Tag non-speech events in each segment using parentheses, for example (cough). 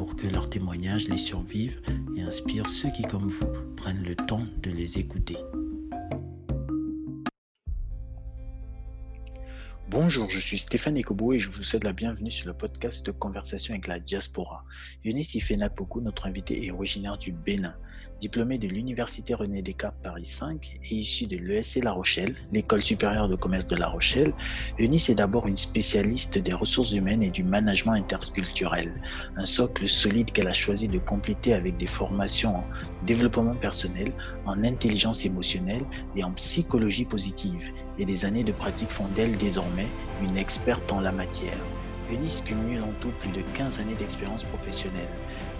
pour que leurs témoignages les survivent et inspirent ceux qui, comme vous, prennent le temps de les écouter. Bonjour, je suis Stéphane Ekobo et je vous souhaite la bienvenue sur le podcast de Conversation avec la diaspora. Eunice Ifenak-Poku, notre invité, est originaire du Bénin. Diplômé de l'Université René Descartes Paris 5 et issu de l'ESC La Rochelle, l'école supérieure de commerce de La Rochelle, Eunice est d'abord une spécialiste des ressources humaines et du management interculturel, un socle solide qu'elle a choisi de compléter avec des formations en développement personnel, en intelligence émotionnelle et en psychologie positive, et des années de pratique font d'elle désormais une experte en la matière. Eunice cumule en tout plus de 15 années d'expérience professionnelle.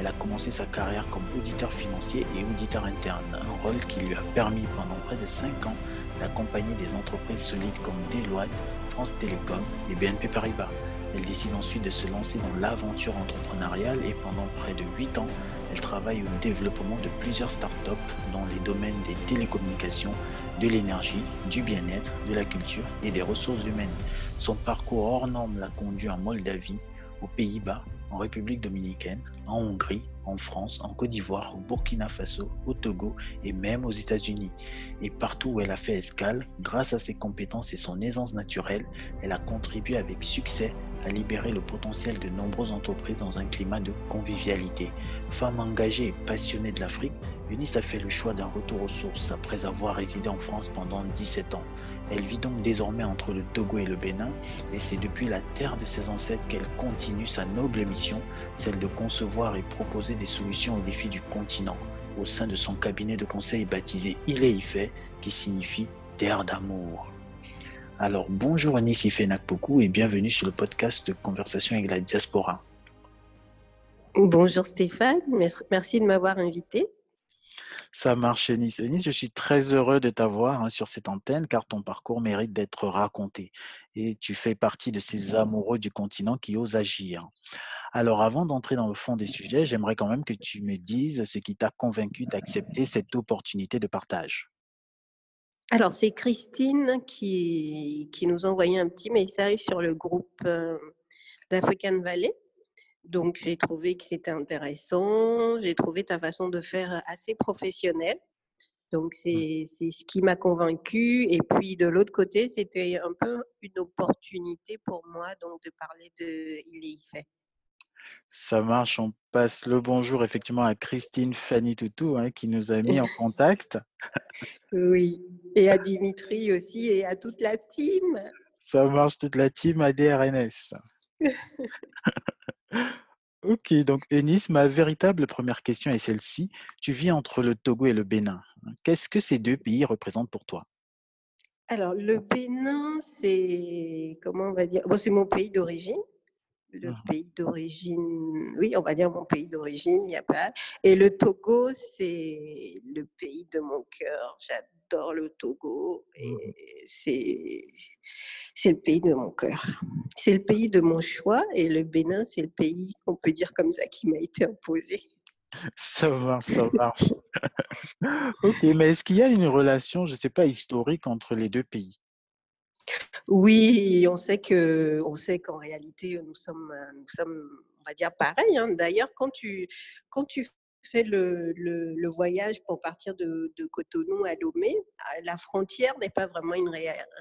Elle a commencé sa carrière comme auditeur financier et auditeur interne, un rôle qui lui a permis pendant près de 5 ans d'accompagner des entreprises solides comme Deloitte, France Télécom et BNP Paribas. Elle décide ensuite de se lancer dans l'aventure entrepreneuriale et pendant près de 8 ans, elle travaille au développement de plusieurs startups dans les domaines des télécommunications, de l'énergie, du bien-être, de la culture et des ressources humaines. Son parcours hors norme l'a conduit en Moldavie, aux Pays-Bas, en République dominicaine, en Hongrie, en France, en Côte d'Ivoire, au Burkina Faso, au Togo et même aux États-Unis. Et partout où elle a fait escale, grâce à ses compétences et son aisance naturelle, elle a contribué avec succès à libérer le potentiel de nombreuses entreprises dans un climat de convivialité. Femme engagée et passionnée de l'Afrique, Eunice a fait le choix d'un retour aux sources après avoir résidé en France pendant 17 ans. Elle vit donc désormais entre le Togo et le Bénin et c'est depuis la terre de ses ancêtres qu'elle continue sa noble mission, celle de concevoir et proposer des solutions aux défis du continent au sein de son cabinet de conseil baptisé Il est Ifé, qui signifie terre d'amour. Alors bonjour Anis Ifé-Nakpoku et bienvenue sur le podcast de Conversation avec la diaspora. Bonjour Stéphane, merci de m'avoir invité. Ça marche, Nice. Nice, je suis très heureux de t'avoir hein, sur cette antenne car ton parcours mérite d'être raconté. Et tu fais partie de ces amoureux du continent qui osent agir. Alors, avant d'entrer dans le fond des sujets, j'aimerais quand même que tu me dises ce qui t'a convaincu d'accepter cette opportunité de partage. Alors, c'est Christine qui, qui nous a envoyé un petit message sur le groupe euh, d'African Valley donc, j'ai trouvé que c'était intéressant. J'ai trouvé ta façon de faire assez professionnelle. Donc, mmh. c'est ce qui m'a convaincue. Et puis, de l'autre côté, c'était un peu une opportunité pour moi donc, de parler de Il est fait. Ça marche. On passe le bonjour effectivement à Christine Fanny Toutou hein, qui nous a mis en contact. oui. Et à Dimitri aussi et à toute la team. Ça marche, toute la team ADRNS. (laughs) Ok, donc Eunice, ma véritable première question est celle-ci. Tu vis entre le Togo et le Bénin. Qu'est-ce que ces deux pays représentent pour toi? Alors, le Bénin, c'est, comment on va dire, bon, c'est mon pays d'origine. Le mmh pays d'origine, oui, on va dire mon pays d'origine, il n'y a pas. Et le Togo, c'est le pays de mon cœur. J'adore le Togo et mmh c'est c'est le pays de mon cœur. C'est le pays de mon choix et le Bénin, c'est le pays, on peut dire comme ça, qui m'a été imposé. Ça marche, ça marche. (laughs) ok, mais est-ce qu'il y a une relation, je ne sais pas, historique entre les deux pays? Oui, on sait que, on sait qu'en réalité, nous sommes, nous sommes, on va dire pareil. Hein. D'ailleurs, quand tu, quand tu fait le, le, voyage pour partir de, de, Cotonou à Lomé, ah, la frontière n'est pas vraiment une,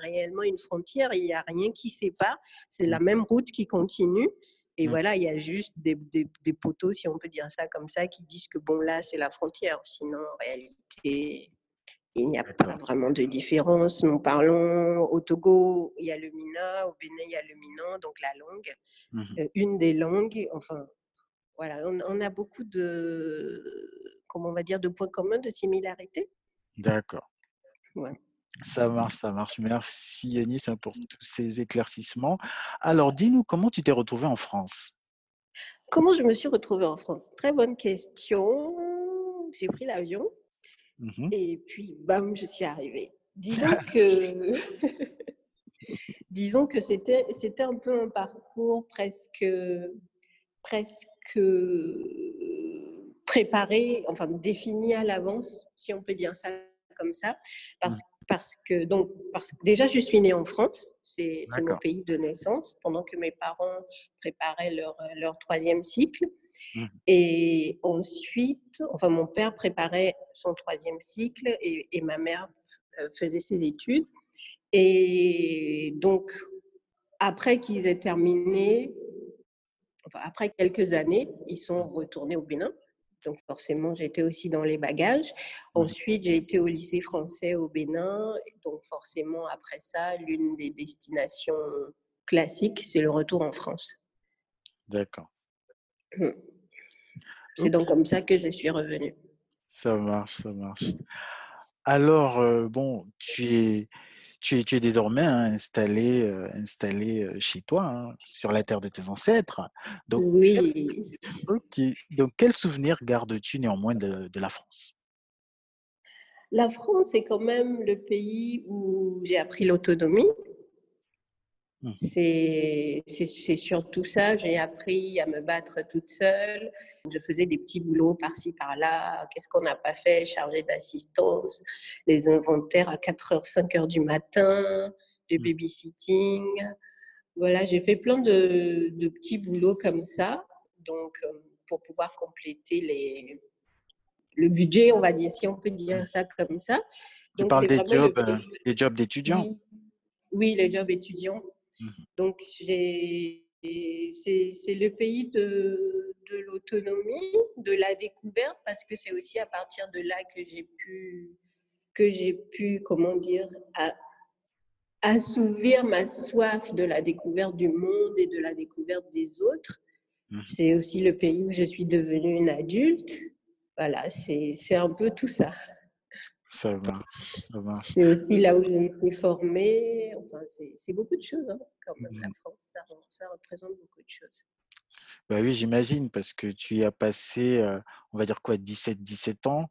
réellement une frontière, il n'y a rien qui sépare, c'est la mmh. même route qui continue. Et mmh. voilà, il y a juste des, des, des, poteaux, si on peut dire ça comme ça, qui disent que bon, là, c'est la frontière. Sinon, en réalité, il n'y a pas vraiment de différence. Nous parlons au Togo, il y a le Mina, au Bénin, il y a le Minan, donc la langue. Mmh euh, une des langues, enfin, voilà, on, a beaucoup de, comment on va dire, de points communs, de similarités. D'accord. Ça marche, ça marche. Merci Yanis hein, pour tous ces éclaircissements. Alors, dis-nous comment tu t'es retrouvée en France? Comment je me suis retrouvée en France? Très bonne question. j'ai pris l'avion Mmh et puis, bam, je suis arrivée. Disons (laughs) que, (laughs) disons que c'était, c'était un peu un parcours presque, presque préparé, enfin défini à l'avance, si on peut dire ça comme ça, parce, Mmh. parce que donc parce que déjà je suis née en France, c'est, mon pays de naissance, pendant que mes parents préparaient leur, leur troisième cycle. Mmh. Et ensuite, enfin mon père préparait son troisième cycle et, et ma mère euh, faisait ses études. Et donc après qu'ils aient terminé, enfin, après quelques années, ils sont retournés au Bénin. Donc forcément, j'étais aussi dans les bagages. Mmh. Ensuite, j'ai été au lycée français au Bénin. Donc forcément, après ça, l'une des destinations classiques, c'est le retour en France. D'accord. Mmh. C'est donc comme ça que je suis revenue. Ça marche, ça marche. Alors, heu, bon, tu es tu es tu es désormais hein, installée, heu, chez toi, hein, sur la terre de tes ancêtres. Donc Oui. Donc quel souvenir gardes-tu néanmoins de de la France? La France est quand même le pays où j'ai appris l'autonomie. Mmh. C'est surtout ça. J'ai appris à me battre toute seule. Je faisais des petits boulots par-ci par-là. Qu'est-ce qu'on n'a pas fait? Chargée d'assistance, les inventaires à 4:00, 5:00 du matin, du Mmh. babysitting. Voilà, j'ai fait plein de de petits boulots comme ça, donc heu, pour pouvoir compléter les le budget, on va dire, si on peut dire ça comme ça. Tu Donc parles des le pays des jobs d'étudiants? oui, oui, les jobs étudiants. Mmh mh. Donc c'est le pays de de l'autonomie, de la découverte, parce que c'est aussi à partir de là que j'ai pu que j'ai pu, comment dire? A assouvir ma soif de la découverte du monde et de la découverte des autres. Mmh mh. C'est aussi le pays où je suis devenue une adulte. Voilà, c'est c'est un peu tout ça. Ça marche, ça marche. C'est aussi là où j'ai été formée. Enfin, c'est beaucoup de choses, hein, quand même, Mmh la. France, ça ça représente beaucoup de choses. Bah oui, j'imagine parce que tu y as passé, heu, on va dire quoi? 17-17 ans?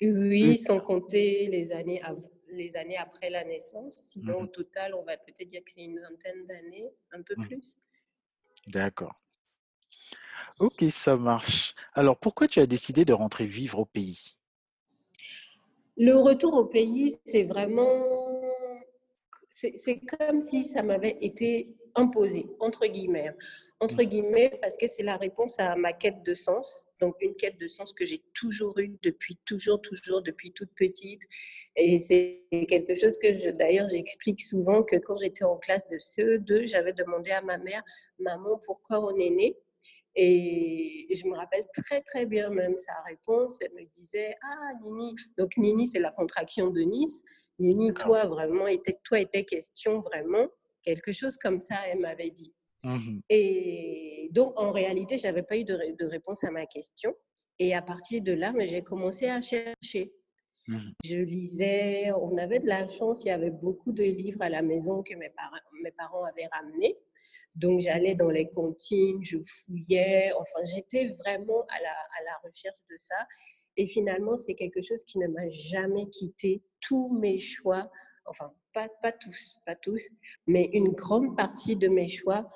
Oui, sans compter les années av les années après la naissance. Mmh Sinon, au mh. total, on va peut-être dire que c'est une vingtaine d'années, un peu Mmh. plus. D'accord. OK, ça marche. Alors pourquoi tu as décidé de rentrer vivre au pays? Le retour au pays, c'est vraiment c'est comme si ça m'avait été «imposé» entre guillemets. Entre guillemets, parce que c'est la réponse à ma quête de sens. Donc une quête de sens que j'ai toujours eue depuis toujours, toujours, depuis toute petite et c'est quelque chose que d'ailleurs, j'explique souvent que quand j'étais en classe de CE2, j'avais demandé à ma mère: «Maman, pourquoi on est né?» Et je me rappelle très, très bien même sa réponse. Elle me disait: «Ah Nini» donc Nini, c'est la contraction de Nice. «Nini, toi vraiment, était toi, était question vraiment», quelque chose comme ça, elle m'avait dit Mmh mh. et donc en réalité, j'avais pas eu de de réponse à ma question et à partir de là, j'ai commencé à chercher. Mmh mh. Je lisais, on avait de la chance, il y avait beaucoup de livres à la maison que mes parents mes parents avaient ramenés. Donc j'allais dans les cantines, je fouillais, enfin j'étais vraiment à la à la recherche de ça et finalement, c'est quelque chose qui ne m'a jamais quittée. Tous mes choix, enfin pas pas tous, pas tous, mais une grande partie de mes choix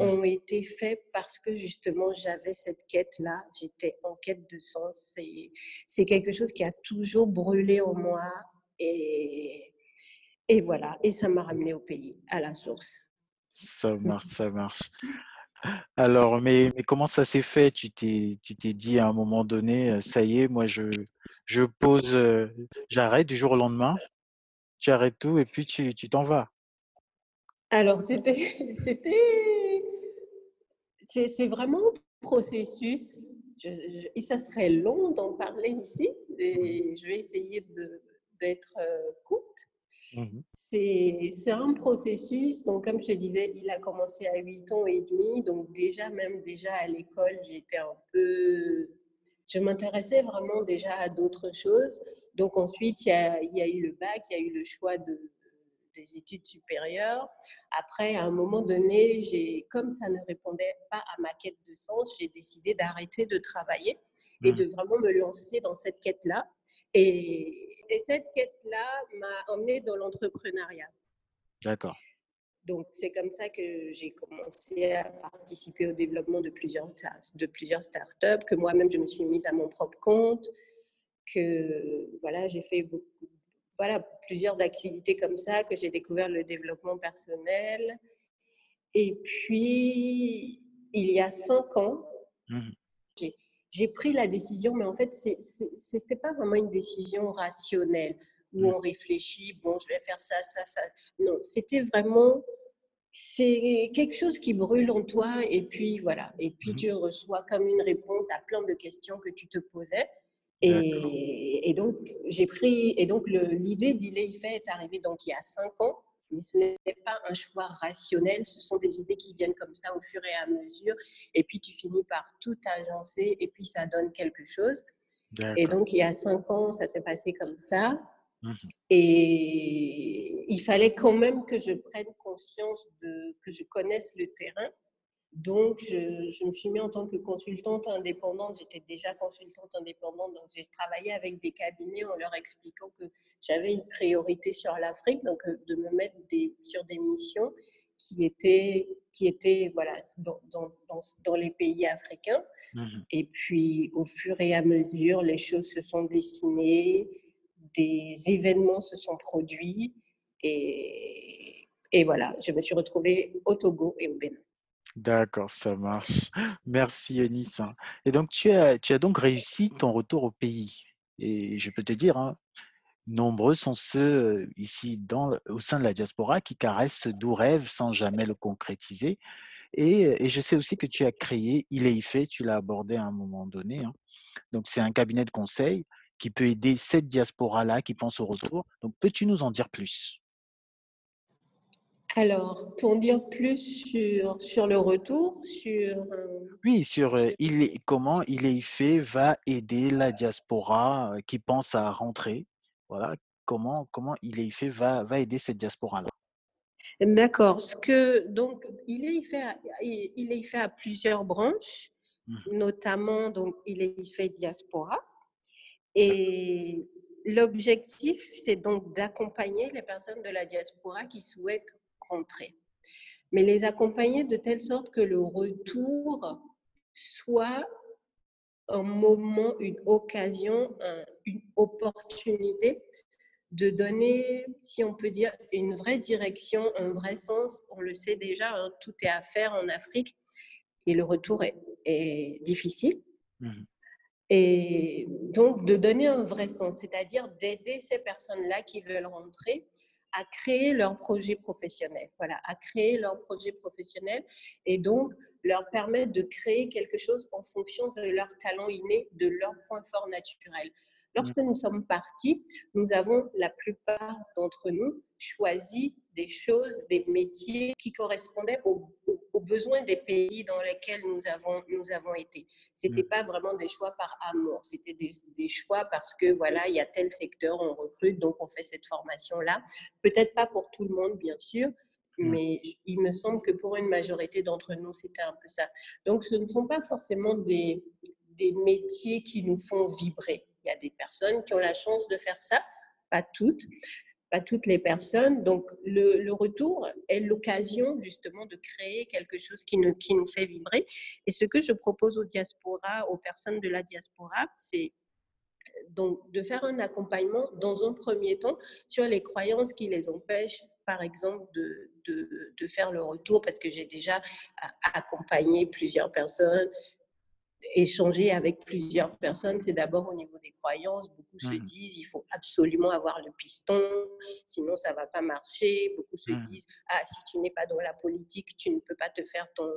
ont été faits parce que justement j'avais cette quête-là, j'étais en quête de sens. C'est quelque chose qui a toujours brûlé en moi et et voilà et ça m'a ramenée au pays, à la source. Ça marche, ça marche. Alors mais mais comment ça s'est fait? Tu t'es tu t'es dit à un moment donné, «Ça y est, moi je je pose, j'arrête du jour au lendemain»? Tu arrêtes tout et puis tu tu t'en vas? Alors c'était (laughs) c'était c'est c'est vraiment un processus. Je je et ça serait long d'en parler ici et je vais essayer de d'être, courte. Mmh mh. C'est un processus, donc comme je te disais, il a commencé à 8 ans et demi, donc déjà, même déjà à l'école, j'étais un peu je m'intéressais vraiment déjà à d'autres choses. Donc ensuite, il y a il y a eu le bac, il y a eu le choix de des études supérieures. Après, à un moment donné, j'ai comme ça ne répondait pas à ma quête de sens, j'ai décidé d'arrêter de travailler et de vraiment me lancer dans cette quête-là. Et, et cette quête-là m'a emmenée dans l'entrepreneuriat. D'accord. Donc, c'est comme ça que j'ai commencé à participer au développement de plusieurs, de plusieurs startups, que moi-même, je me suis mise à mon propre compte, que voilà, j'ai fait beaucoup, voilà, plusieurs activités comme ça, que j'ai découvert le développement personnel. Et puis, il y a cinq ans, mmh. J'ai pris la décision, mais en fait, ce n'était pas vraiment une décision rationnelle où mmh. on réfléchit, bon, je vais faire ça, ça, ça. Non, c'était vraiment c'est quelque chose qui brûle en toi et puis voilà. Et puis mmh tu reçois comme une réponse à plein de questions que tu te posais. Et, donc j'ai pris et donc l'idée d'Il fait est arrivée donc il y a cinq ans. Mais ce n'est pas un choix rationnel, ce sont des idées qui viennent comme ça au fur et à mesure. Et puis tu finis par tout agencer et puis ça donne quelque chose. Et donc il y a cinq ans, ça s'est passé comme ça. Mmh et il fallait quand même que je prenne conscience de, que je connaisse le terrain. Donc, je, je me suis mis en tant que consultante indépendante. J'étais déjà consultante indépendante, donc j'ai travaillé avec des cabinets en leur expliquant que j'avais une priorité sur l'Afrique, donc euh, de me mettre des, sur des missions qui étaient, qui étaient voilà, dans, dans, dans, les pays africains. Mmh et puis, au fur et à mesure, les choses se sont dessinées des événements se sont produits et, et voilà, je me suis retrouvée au Togo et au Bénin. D'accord, ça marche. (laughs) Merci Eunice. Et donc tu as, tu as donc réussi ton retour au pays. Et je peux te dire, hein, nombreux sont ceux ici dans, au sein de la diaspora qui caressent ce doux rêve sans jamais le concrétiser. Et, et je sais aussi que tu as créé Il est fait, tu l'as abordé à un moment donné. Hein. Donc c'est un cabinet de conseil qui peut aider cette diaspora-là qui pense au retour. Donc, peux-tu nous en dire plus? Alors, t'en dire plus sur, sur le retour sur, euh, Oui, sur euh, il est, comment il est fait va aider la diaspora euh, qui pense à rentrer. Voilà, comment, comment il est fait va, va aider cette diaspora-là. D'accord. Ce que, donc, il est fait à, il est fait à plusieurs branches, mmh notamment, donc, il est fait diaspora. Et l'objectif, c'est donc d'accompagner les personnes de la diaspora qui souhaitent rentrer. Mais les accompagner de telle sorte que le retour soit un moment, une occasion, une opportunité de donner, si on peut dire, une vraie direction, un vrai sens. On le sait déjà, hein, tout est à faire en Afrique et le retour est, difficile. Mmh et donc, de donner un vrai sens, c'est-à-dire d'aider ces personnes-là qui veulent rentrer à créer leur projet professionnel. Voilà, à créer leur projet professionnel et donc leur permettre de créer quelque chose en fonction de leur talent inné, de leur point fort naturel. Lorsque nous sommes partis, nous avons, la plupart d'entre nous, choisi des choses, des métiers qui correspondaient aux, besoins des pays dans lesquels nous avons, nous avons été. Ce n'était mm. pas vraiment des choix par amour, c'était des, des, choix parce que voilà, il y a tel secteur, on recrute, donc on fait cette formation-là. Peut-être pas pour tout le monde, bien sûr, mm. mais il me semble que pour une majorité d'entre nous, c'était un peu ça. Donc, ce ne sont pas forcément des, des métiers qui nous font vibrer. Il y a des personnes qui ont la chance de faire ça, pas toutes, pas toutes les personnes. Donc, le, retour est l'occasion justement de créer quelque chose qui nous, qui nous fait vibrer. Et ce que je propose aux diaspora, aux personnes de la diaspora, c'est donc de faire un accompagnement dans un premier temps sur les croyances qui les empêchent, par exemple, de, de, de faire le retour, parce que j'ai déjà accompagné plusieurs personnes échanger avec plusieurs personnes, c'est d'abord au niveau des croyances. Beaucoup se mmh. disent, il faut absolument avoir le piston, sinon ça va pas marcher. Beaucoup se mmh. disent, ah, si tu n'es pas dans la politique, tu ne peux pas te faire ton,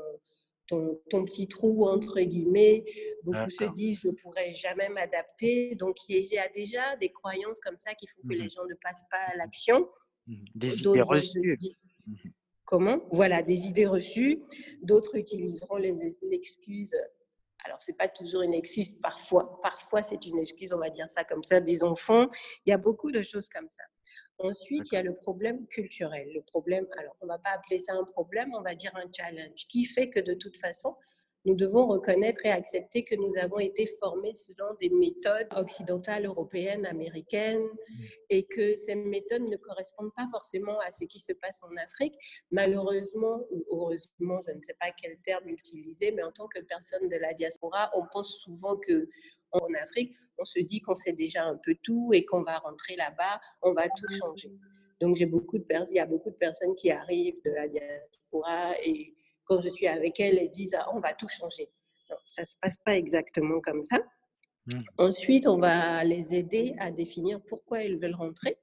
ton, ton petit trou, entre guillemets. Beaucoup se disent, je ne pourrai jamais m'adapter. Donc, il y a déjà des croyances comme ça qui font que les mmh. gens ne passent pas à l'action. Des idées reçues. Comment? Voilà, des idées reçues. D'autres utiliseront l'excuse alors c'est pas toujours une excuse, parfois, parfois c'est une excuse, on va dire ça comme ça, des enfants. Il y a beaucoup de choses comme ça. Ensuite, il y a le problème culturel. Le problème, alors on va pas appeler ça un problème, on va dire un challenge, qui fait que de toute façon, nous devons reconnaître et accepter que nous avons été formés selon des méthodes occidentales, européennes, américaines, mmh. et que ces méthodes ne correspondent pas forcément à ce qui se passe en Afrique. Malheureusement, ou heureusement, je ne sais pas quel terme utiliser, mais en tant que personne de la diaspora, on pense souvent que en Afrique, on se dit qu'on sait déjà un peu tout et qu'on va rentrer là-bas, on va tout changer. Donc, j'ai beaucoup de personnes, il y a beaucoup de personnes qui arrivent de la diaspora et quand je suis avec elles, elles disent ah, on va tout changer. ça ne se passe pas exactement comme ça. Mmh. Ensuite, on va les aider à définir pourquoi elles veulent rentrer.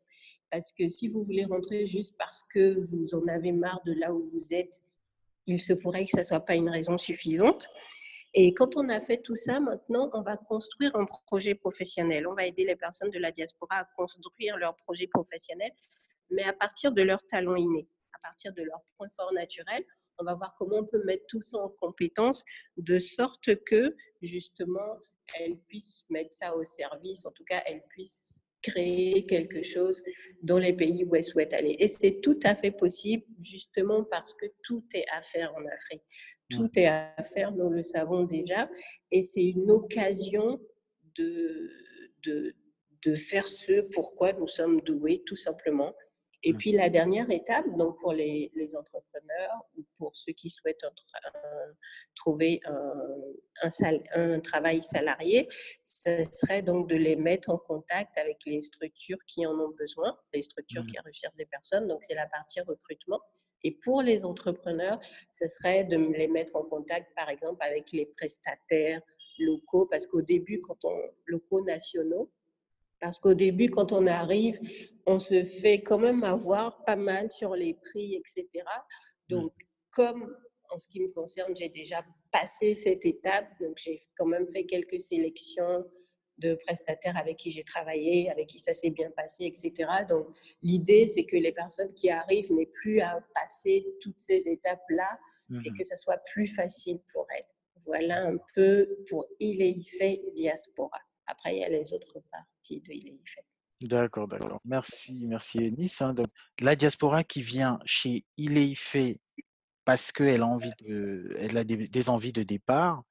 Parce que si vous voulez rentrer juste parce que vous en avez marre de là où vous êtes, il se pourrait que ça ne soit pas une raison suffisante. Et quand on a fait tout ça, maintenant, on va construire un projet professionnel. On va aider les personnes de la diaspora à construire leur projet professionnel, mais à partir de leurs talents innés, à partir de leurs points forts naturels, on va voir comment on peut mettre tout ça en compétence de sorte que justement elles puissent mettre ça au service, en tout cas elles puissent créer quelque chose dans les pays où elles souhaitent aller. Et c'est tout à fait possible justement parce que tout est à faire en Afrique. Tout est à faire, nous le savons déjà, et c'est une occasion de, de, de faire ce pourquoi nous sommes doués, tout simplement. Et puis la dernière étape, donc pour les, les entrepreneurs ou pour ceux qui souhaitent trouver un, un, un, travail salarié, ce serait donc de les mettre en contact avec les structures qui en ont besoin, les structures mmh. qui recherchent des personnes. Donc c'est la partie recrutement. Et pour les entrepreneurs, ce serait de les mettre en contact, par exemple, avec les prestataires locaux, parce qu'au début, quand on locaux nationaux, parce qu'au début, quand on arrive, on se fait quand même avoir pas mal sur les prix, etc. Mmh. Donc, comme en ce qui me concerne, j'ai déjà passé cette étape, donc j'ai quand même fait quelques sélections de prestataires avec qui j'ai travaillé, avec qui ça s'est bien passé, etc. Donc, l'idée, c'est que les personnes qui arrivent n'aient plus à passer toutes ces étapes-là et mmh que ce soit plus facile pour elles. Voilà un peu pour Il fait Diaspora. Après, il y a les autres parties de Il D'accord, d'accord. Merci, merci Eunice. Hein. la diaspora qui vient chez Il parce qu'elle a, envie de, elle a des, envies de départ,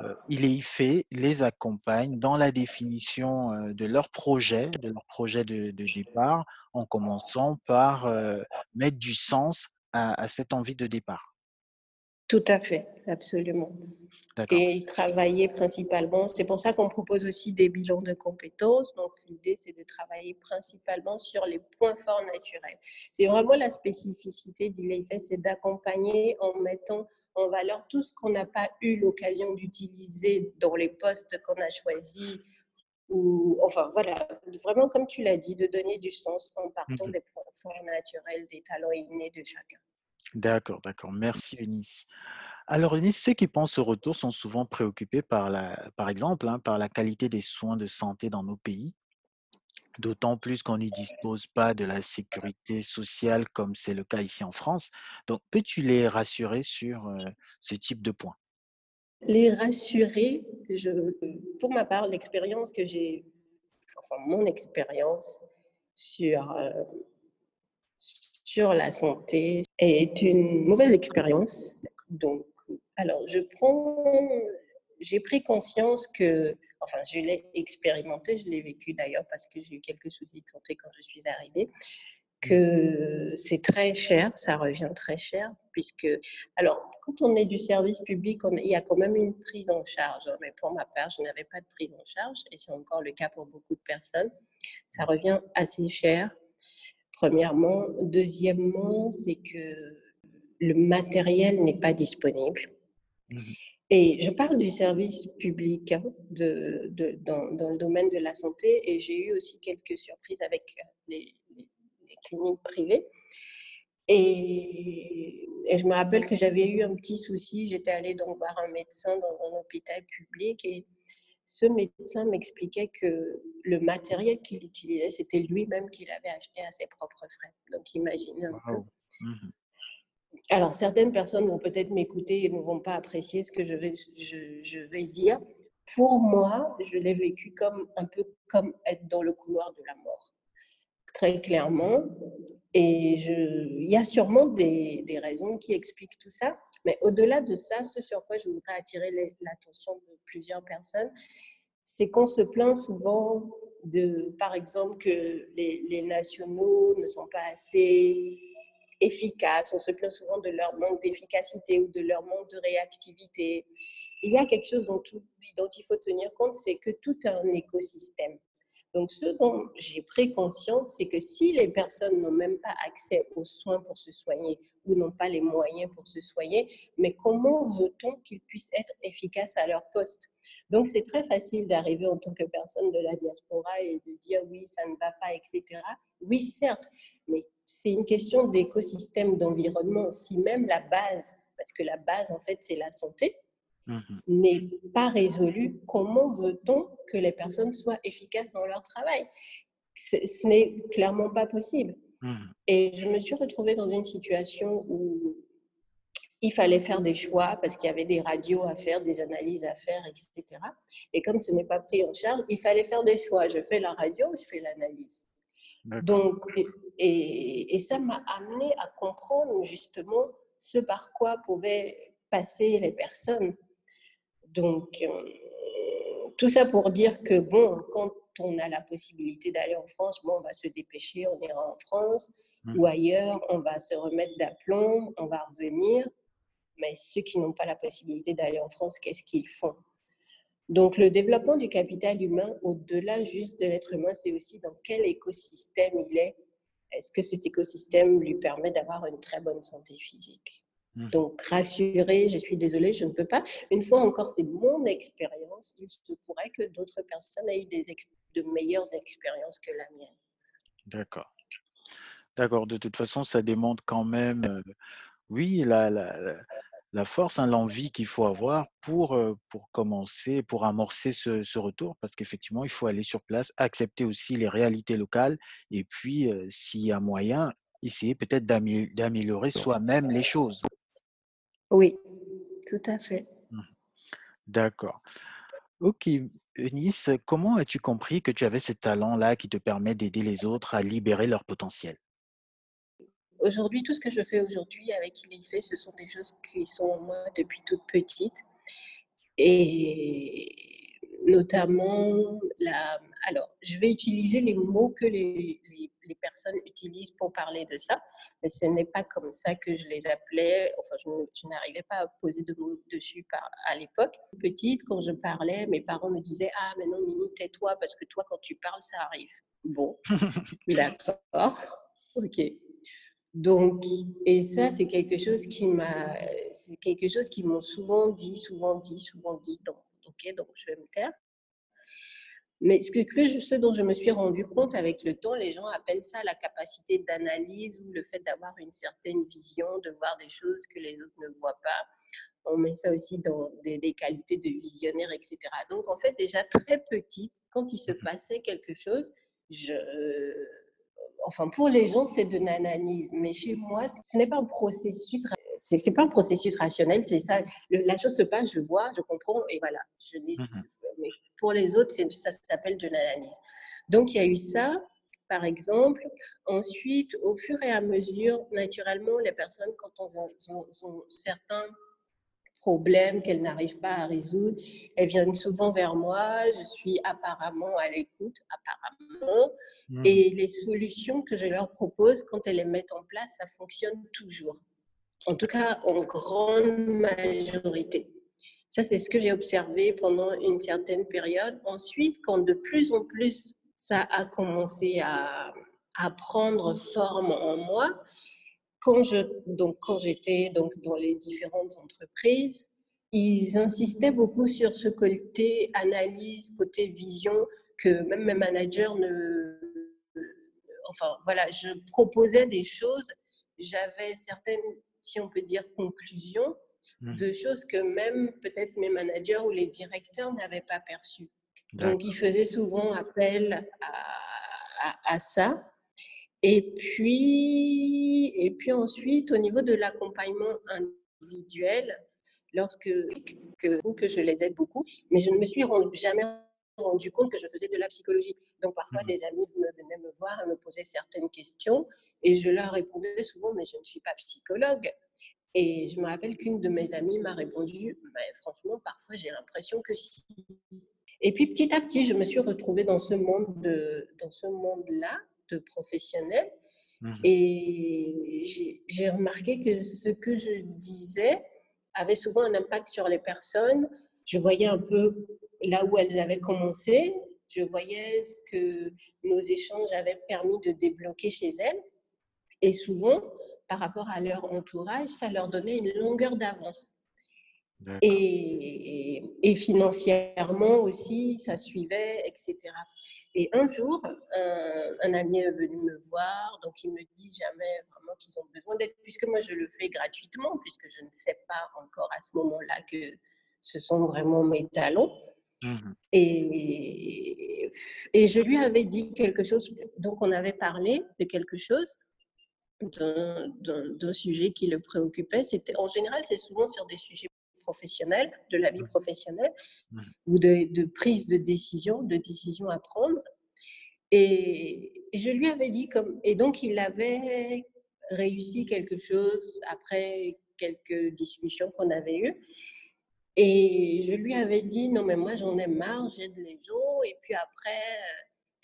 euh, les accompagne dans la définition euh, de leur projet, de leur projet de, départ, en commençant par euh, mettre du sens à cette envie de départ. Tout à fait, absolument. Et travailler principalement, c'est pour ça qu'on propose aussi des bilans de compétences. Donc l'idée, c'est de travailler principalement sur les points forts naturels. C'est vraiment la spécificité d'ILEIFES, c'est d'accompagner en mettant en valeur tout ce qu'on n'a pas eu l'occasion d'utiliser dans les postes qu'on a choisis. Ou, enfin voilà, vraiment comme tu l'as dit, de donner du sens en partant mmh des points forts naturels, des talents innés de chacun. D'accord, d'accord. Merci Eunice. Alors Eunice, ceux qui pensent au retour sont souvent préoccupés par, la, par exemple hein, par la qualité des soins de santé dans nos pays, d'autant plus qu'on n'y dispose pas de la sécurité sociale comme c'est le cas ici en France. Donc, peux-tu les rassurer sur euh, ce type de points? Les rassurer, pour ma part, l'expérience que j'ai, enfin mon expérience sur euh, sur la santé est une mauvaise expérience. Donc, alors, je prends, j'ai pris conscience que, enfin, je l'ai expérimenté, je l'ai vécu d'ailleurs parce que j'ai eu quelques soucis de santé quand je suis arrivée, que c'est très cher, ça revient très cher, puisque, alors, quand on est du service public, il y a quand même une prise en charge, mais pour ma part, je n'avais pas de prise en charge, et c'est encore le cas pour beaucoup de personnes. Ça revient assez cher premièrement. Deuxièmement, c'est que le matériel n'est pas disponible. Mmh et je parle du service public hein, de, dans, le domaine de la santé et j'ai eu aussi quelques surprises avec les, cliniques privées. Et, et, je me rappelle que j'avais eu un petit souci. J'étais allée donc voir un médecin dans un hôpital public et ce médecin m'expliquait que le matériel qu'il utilisait, c'était lui-même qu'il avait acheté à ses propres frais. Donc imaginez un peu. Mmh Alors certaines personnes vont peut-être m'écouter et ne vont pas apprécier ce que je vais, je, vais dire. Pour moi, je l'ai vécu comme un peu comme être dans le couloir de la mort, très clairement. Et je, il y a sûrement des, des raisons qui expliquent tout ça. Mais au-delà de ça, ce sur quoi je voudrais attirer l'attention de plusieurs personnes, c'est qu'on se plaint souvent de, par exemple, que les, nationaux ne sont pas assez efficaces. On se plaint souvent de leur manque d'efficacité ou de leur manque de réactivité. Il y a quelque chose dont, dont il faut tenir compte, c'est que tout est un écosystème. Donc, ce dont j'ai pris conscience, c'est que si les personnes n'ont même pas accès aux soins pour se soigner ou n'ont pas les moyens pour se soigner, mais comment veut-on qu'ils puissent être efficaces à leur poste? Donc, c'est très facile d'arriver en tant que personne de la diaspora et de dire oui, ça ne va pas, etc. Oui, certes, mais c'est une question d'écosystème, d'environnement. Si même la base, parce que la base, en fait, c'est la santé, Mmh n'est pas résolu, comment veut-on que les personnes soient efficaces dans leur travail Ce n'est clairement pas possible. Mmh Et je me suis retrouvée dans une situation où il fallait faire des choix parce qu'il y avait des radios à faire, des analyses à faire, etc. Et comme ce n'est pas pris en charge, il fallait faire des choix. Je fais la radio, je fais l'analyse. Donc, et, et ça m'a amené à comprendre justement ce par quoi pouvaient passer les personnes donc, euh, tout ça pour dire que, bon, quand on a la possibilité d'aller en France, bon, on va se dépêcher, on ira en France mmh. ou ailleurs, on va se remettre d'aplomb, on va revenir. Mais ceux qui n'ont pas la possibilité d'aller en France, qu'est-ce qu'ils font? Donc, le développement du capital humain, au-delà juste de l'être humain, c'est aussi dans quel écosystème il est. Est-ce que cet écosystème lui permet d'avoir une très bonne santé physique? Donc, rassurer, je suis désolée, je ne peux pas. Une fois encore, c'est mon expérience. Il se pourrait que d'autres personnes aient eu des de meilleures expériences que la mienne. D'accord. D'accord. De toute façon, ça démontre quand même, euh, oui, la, la, la force, hein, l'envie qu'il faut avoir pour, euh, pour commencer, pour amorcer ce, ce retour, parce qu'effectivement, il faut aller sur place, accepter aussi les réalités locales, et puis, euh, s'il y a moyen, essayer peut-être d'améliorer soi-même les choses. Oui, tout à fait. Mmh. D'accord. Ok, Eunice, comment as-tu compris que tu avais ce talent-là qui te permet d'aider les autres à libérer leur potentiel? Aujourd'hui, tout ce que je fais aujourd'hui avec fait, ce sont des choses qui sont en moi depuis toute petite. Et notamment la. Alors, je vais utiliser les mots que les, les, personnes utilisent pour parler de ça, mais ce n'est pas comme ça que je les appelais. Enfin, je, n'arrivais pas à poser de mots dessus par, à l'époque. Petite, quand je parlais, mes parents me disaient Ah, mais non, Mimi, tais-toi, parce que toi, quand tu parles, ça arrive. Bon, (laughs) d'accord, ok. Donc, et ça, c'est quelque chose qui m'a, c'est quelque chose qu'ils m'ont souvent dit, souvent dit, souvent dit. Donc, ok, donc je vais me taire. Mais ce, que, ce dont je me suis rendu compte avec le temps, les gens appellent ça la capacité d'analyse ou le fait d'avoir une certaine vision, de voir des choses que les autres ne voient pas. On met ça aussi dans des, des qualités de visionnaire, etc. Donc, en fait, déjà très petite, quand il se mmh passait quelque chose, je, enfin pour les gens c'est de l'analyse, mais chez moi ce n'est pas un processus, c'est pas un processus rationnel, c'est ça. la chose se passe, je vois, je comprends et voilà. Je mmh mais pour les autres, ça s'appelle de l'analyse. Donc il y a eu ça, par exemple. Ensuite, au fur et à mesure, naturellement, les personnes quand on ont certains problèmes qu'elles n'arrivent pas à résoudre. Elles viennent souvent vers moi, je suis apparemment à l'écoute, apparemment, mmh. et les solutions que je leur propose, quand elles les mettent en place, ça fonctionne toujours. En tout cas, en grande majorité. Ça, c'est ce que j'ai observé pendant une certaine période. Ensuite, quand de plus en plus ça a commencé à, prendre forme en moi, quand j'étais donc dans les différentes entreprises, ils insistaient beaucoup sur ce côté analyse, côté vision que même mes managers ne enfin voilà, je proposais des choses, j'avais certaines si on peut dire conclusions mmh. de choses que même peut-être mes managers ou les directeurs n'avaient pas perçues. Donc, ils faisaient souvent appel à, à ça. Et puis, et puis ensuite, au niveau de l'accompagnement individuel, lorsque que, que je les aide beaucoup, mais je ne me suis jamais rendu compte que je faisais de la psychologie. Donc parfois, mmh des amis me venaient me voir et me posaient certaines questions et je leur répondais souvent, mais je ne suis pas psychologue. Et je me rappelle qu'une de mes amies m'a répondu, bah, franchement, parfois j'ai l'impression que si. Et puis petit à petit, je me suis retrouvée dans ce monde de, dans ce monde-là de professionnels. Mmh Et j'ai remarqué que ce que je disais avait souvent un impact sur les personnes. Je voyais un peu là où elles avaient commencé. Je voyais ce que nos échanges avaient permis de débloquer chez elles. Et souvent, par rapport à leur entourage, ça leur donnait une longueur d'avance. Et, et, financièrement aussi, ça suivait, etc. Et un jour, un, ami est venu me voir, donc il me dit jamais vraiment qu'ils ont besoin d'aide, puisque moi je le fais gratuitement, puisque je ne sais pas encore à ce moment-là que ce sont vraiment mes talents. Mmh et, et je lui avais dit quelque chose, donc on avait parlé de quelque chose, d'un sujet qui le préoccupait. C'était en général, c'est souvent sur des sujets professionnels, de la vie professionnelle, mmh. ou de, de, prise de décision, de décision à prendre. Et, je lui avais dit comme, et donc il avait réussi quelque chose après quelques discussions qu'on avait eues. Et je lui avais dit, non, mais moi j'en ai marre, j'aide les gens. Et puis après,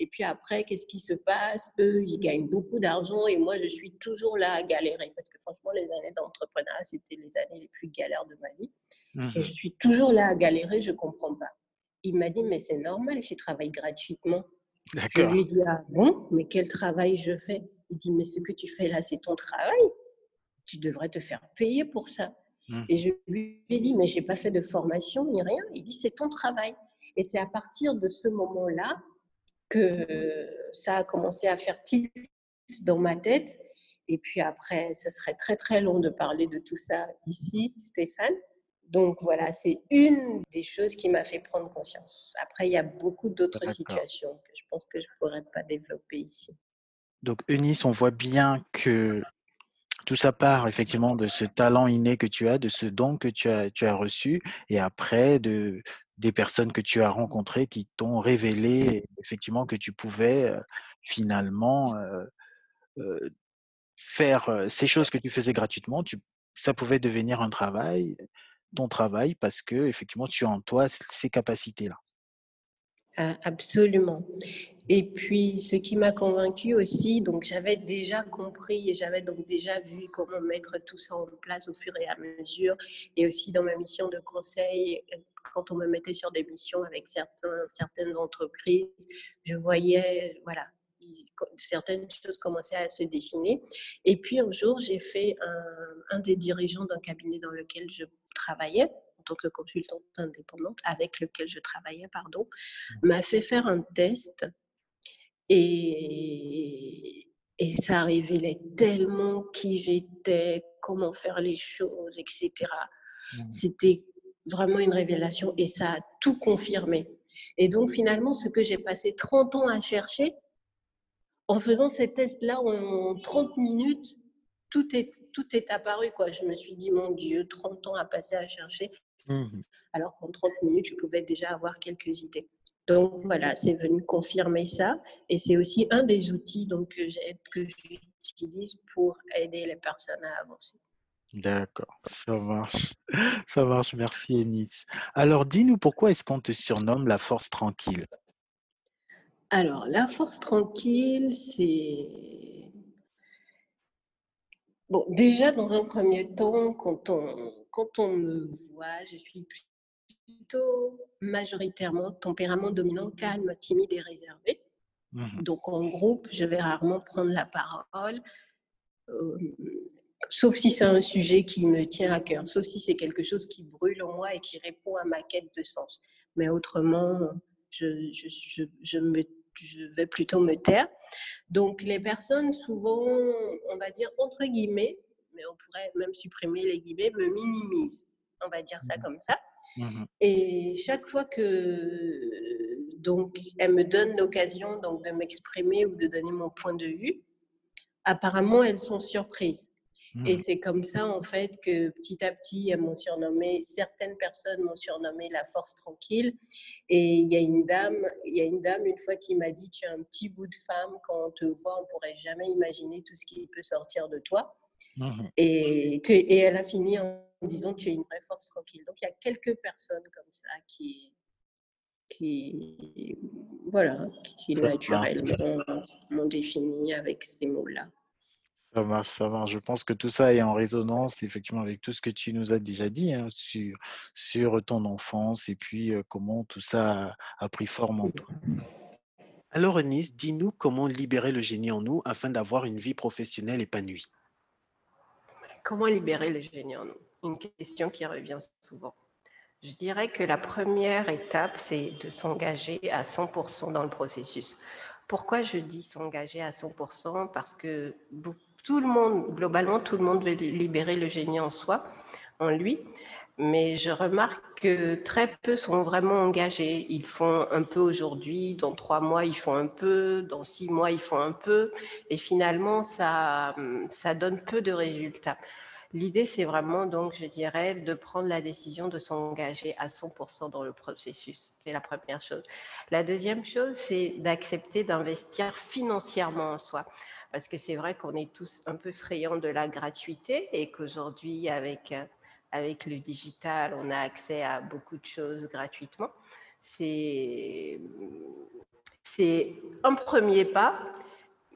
et puis après, qu'est-ce qui se passe? Eux, ils gagnent beaucoup d'argent et moi, je suis toujours là à galérer. Parce que franchement, les années d'entrepreneuriat, c'était les années les plus galères de ma vie. Et je mmh suis toujours là à galérer, je ne comprends pas. Il m'a dit, mais c'est normal, tu travailles gratuitement. Je lui ai dit, ah bon, mais quel travail je fais? Il dit, mais ce que tu fais là, c'est ton travail. Tu devrais te faire payer pour ça. Mmh. Et je lui ai dit, mais je n'ai pas fait de formation ni rien. Il dit, c'est ton travail. Et c'est à partir de ce moment-là que ça a commencé à faire tilt dans ma tête. Et puis après, ce serait très très long de parler de tout ça ici, Stéphane. Donc voilà, c'est une des choses qui m'a fait prendre conscience. Après, il y a beaucoup d'autres situations que je pense que je ne pourrais pas développer ici. Donc Eunice, on voit bien que tout ça part effectivement de ce talent inné que tu as, de ce don que tu as, tu as reçu, et après de, des personnes que tu as rencontrées qui t'ont révélé effectivement que tu pouvais finalement faire ces choses que tu faisais gratuitement, tu, ça pouvait devenir un travail, ton travail, parce que effectivement tu as en toi ces capacités-là. Ah, absolument. Et puis, ce qui m'a convaincu aussi, donc j'avais déjà compris et j'avais donc déjà vu comment mettre tout ça en place au fur et à mesure. Et aussi dans ma mission de conseil, quand on me mettait sur des missions avec certains, certaines entreprises, je voyais, voilà, certaines choses commençaient à se dessiner. Et puis un jour, j'ai fait un, un des dirigeants d'un cabinet dans lequel je travaillais en tant que consultante indépendante avec lequel je travaillais, pardon, m'a fait faire un test et, et ça révélait tellement qui j'étais, comment faire les choses, etc. Mmh. C'était vraiment une révélation et ça a tout confirmé. Et donc finalement, ce que j'ai passé 30 ans à chercher, en faisant ces tests-là en 30 minutes, tout est, tout est apparu. Quoi. Je me suis dit, mon Dieu, 30 ans à passer à chercher. Mmh Alors qu'en 30 minutes, je pouvais déjà avoir quelques idées. Donc voilà, c'est venu confirmer ça. Et c'est aussi un des outils donc, que j'utilise pour aider les personnes à avancer. D'accord, ça marche. (laughs) Ça marche, merci Ennis. Alors dis-nous pourquoi est-ce qu'on te surnomme la force tranquille? Alors, la force tranquille, c'est... Bon, déjà, dans un premier temps, quand on, quand on me voit, je suis plutôt majoritairement tempérament dominant, calme, timide et réservé. Mmh Donc en groupe, je vais rarement prendre la parole, euh, sauf si c'est un sujet qui me tient à cœur, sauf si c'est quelque chose qui brûle en moi et qui répond à ma quête de sens. Mais autrement, je, je, je, me, je vais plutôt me taire. Donc les personnes, souvent, on va dire entre guillemets, mais on pourrait même supprimer les guillemets, me minimise. On va dire ça mmh comme ça. Mmh Et chaque fois que donc elle me donne l'occasion donc de m'exprimer ou de donner mon point de vue, apparemment elles sont surprises. Et mmh. c'est comme ça en fait que petit à petit elles m'ont surnommé, certaines personnes m'ont surnommé la force tranquille. Et il y a une dame, il y a une dame une fois qui m'a dit tu as un petit bout de femme quand on te voit on pourrait jamais imaginer tout ce qui peut sortir de toi. Mmh et, et elle a fini en disant tu es une vraie force tranquille. Donc il y a quelques personnes comme ça qui, qui voilà, qui naturellement m'ont défini avec ces mots-là. Ça marche, ça marche. Je pense que tout ça est en résonance effectivement avec tout ce que tu nous as déjà dit hein, sur, sur ton enfance et puis comment tout ça a, pris forme en toi. Alors, Nice, dis-nous comment libérer le génie en nous afin d'avoir une vie professionnelle épanouie. Comment libérer le génie en nous? Une question qui revient souvent. Je dirais que la première étape, c'est de s'engager à 100% dans le processus. Pourquoi je dis s'engager à 100% Parce que tout le monde, globalement, tout le monde veut libérer le génie en soi, en lui. Mais je remarque que très peu sont vraiment engagés. Ils font un peu aujourd'hui, dans trois mois, ils font un peu, dans six mois, ils font un peu. Et finalement, ça, ça donne peu de résultats. L'idée, c'est vraiment, donc, je dirais, de prendre la décision de s'engager à 100% dans le processus. C'est la première chose. La deuxième chose, c'est d'accepter d'investir financièrement en soi parce que c'est vrai qu'on est tous un peu frayants de la gratuité et qu'aujourd'hui, avec, avec le digital, on a accès à beaucoup de choses gratuitement. C'est un premier pas,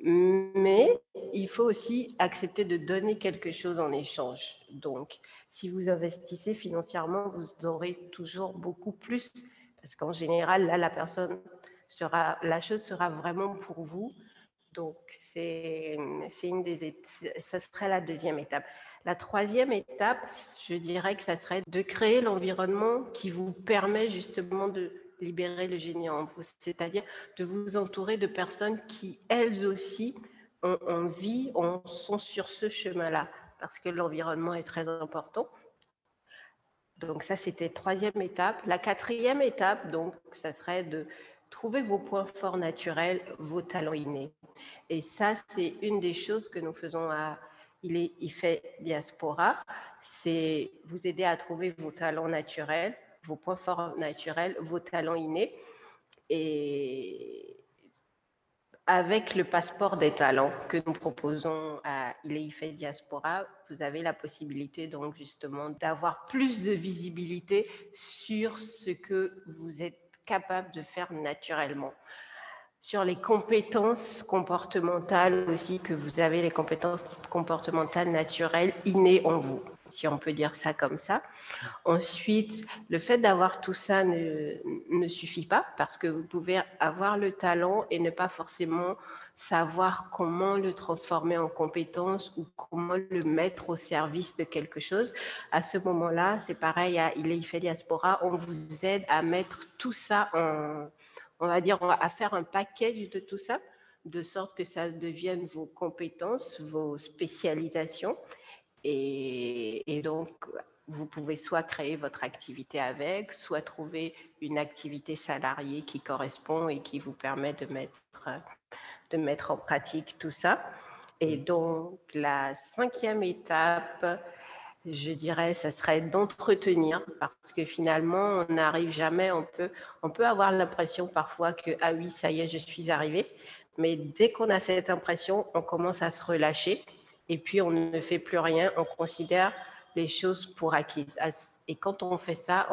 mais il faut aussi accepter de donner quelque chose en échange. Donc, si vous investissez financièrement, vous aurez toujours beaucoup plus, parce qu'en général, là, la personne sera, la chose sera vraiment pour vous donc, c'est une des, ça serait la deuxième étape. La troisième étape, je dirais que ça serait de créer l'environnement qui vous permet justement de libérer le génie en vous, c'est-à-dire de vous entourer de personnes qui, elles aussi, ont envie, sont sur ce chemin-là, parce que l'environnement est très important. Donc ça, c'était troisième étape. La quatrième étape, donc, ça serait de Trouvez vos points forts naturels, vos talents innés. Et ça, c'est une des choses que nous faisons à Il, est, il fait Diaspora. C'est vous aider à trouver vos talents naturels, vos points forts naturels, vos talents innés. Et avec le passeport des talents que nous proposons à Il est, fait Diaspora, vous avez la possibilité donc justement d'avoir plus de visibilité sur ce que vous êtes capable de faire naturellement. Sur les compétences comportementales aussi, que vous avez les compétences comportementales naturelles innées en vous, si on peut dire ça comme ça. Ensuite, le fait d'avoir tout ça ne, suffit pas parce que vous pouvez avoir le talent et ne pas forcément savoir comment le transformer en compétence ou comment le mettre au service de quelque chose. À ce moment-là, c'est pareil à fait diaspora, on vous aide à mettre tout ça en, on va dire, à faire un package de tout ça, de sorte que ça devienne vos compétences, vos spécialisations. Et, et donc, vous pouvez soit créer votre activité avec, soit trouver une activité salariée qui correspond et qui vous permet de mettre de mettre en pratique tout ça. Et mm. donc, la cinquième étape, je dirais, ce serait d'entretenir, parce que finalement, on n'arrive jamais, on peut, on peut avoir l'impression parfois que, ah oui, ça y est, je suis arrivé. Mais dès qu'on a cette impression, on commence à se relâcher et puis on ne fait plus rien, on considère les choses pour acquises. Et quand on fait ça,